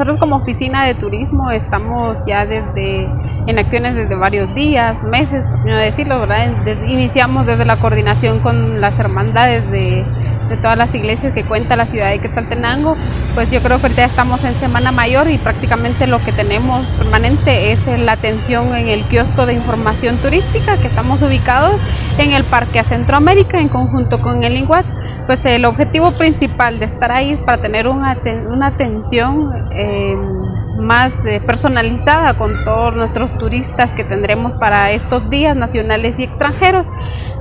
Nosotros como oficina de turismo estamos ya desde en acciones desde varios días, meses, no decirlo, ¿verdad? Iniciamos desde la coordinación con las hermandades de, de todas las iglesias que cuenta la ciudad de Quetzaltenango, pues yo creo que ahorita estamos en Semana Mayor y prácticamente lo que tenemos permanente es la atención en el kiosco de información turística que estamos ubicados en el Parque Centroamérica en conjunto con el INGUAT. Pues el objetivo principal de estar ahí es para tener una, una atención eh, más eh, personalizada con todos nuestros turistas que tendremos para estos días nacionales y extranjeros.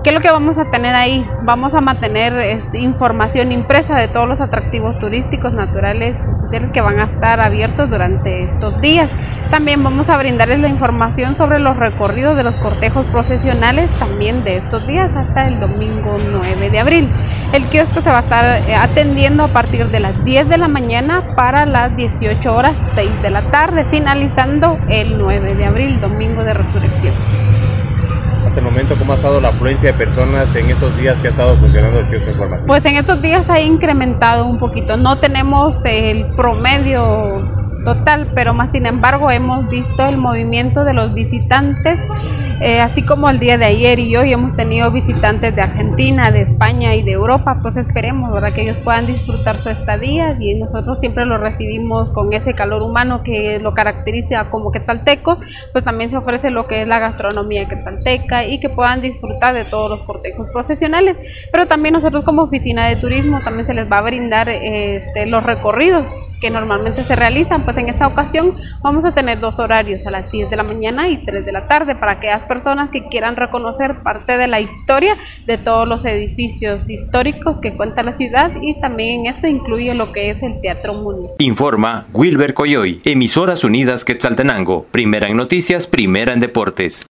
¿Qué es lo que vamos a tener ahí? Vamos a mantener este, información impresa de todos los atractivos turísticos, naturales sociales que van a estar abiertos durante estos días. También vamos a brindarles la información sobre los recorridos de los cortejos procesionales también de estos días hasta el domingo 9 de abril. El kiosco se va a estar eh, atendiendo a partir de las 10 de la mañana para las 18 horas 6 de la tarde, finalizando el 9 de abril, domingo de resurrección. Hasta el momento, ¿cómo ha estado la afluencia de personas en estos días que ha estado funcionando el kiosco informativo? Pues en estos días ha incrementado un poquito. No tenemos el promedio total, pero más sin embargo hemos visto el movimiento de los visitantes eh, así como el día de ayer y hoy hemos tenido visitantes de Argentina, de España y de Europa, pues esperemos ¿verdad? que ellos puedan disfrutar su estadía y nosotros siempre lo recibimos con ese calor humano que lo caracteriza como quetzalteco, pues también se ofrece lo que es la gastronomía quetzalteca y que puedan disfrutar de todos los cortejos profesionales, pero también nosotros como oficina de turismo también se les va a brindar este, los recorridos que normalmente se realizan, pues en esta ocasión vamos a tener dos horarios, a las 10 de la mañana y 3 de la tarde, para aquellas personas que quieran reconocer parte de la historia de todos los edificios históricos que cuenta la ciudad y también en esto incluye lo que es el Teatro Municipal. Informa Wilber Coyoy, Emisoras Unidas Quetzaltenango, primera en noticias, primera en deportes.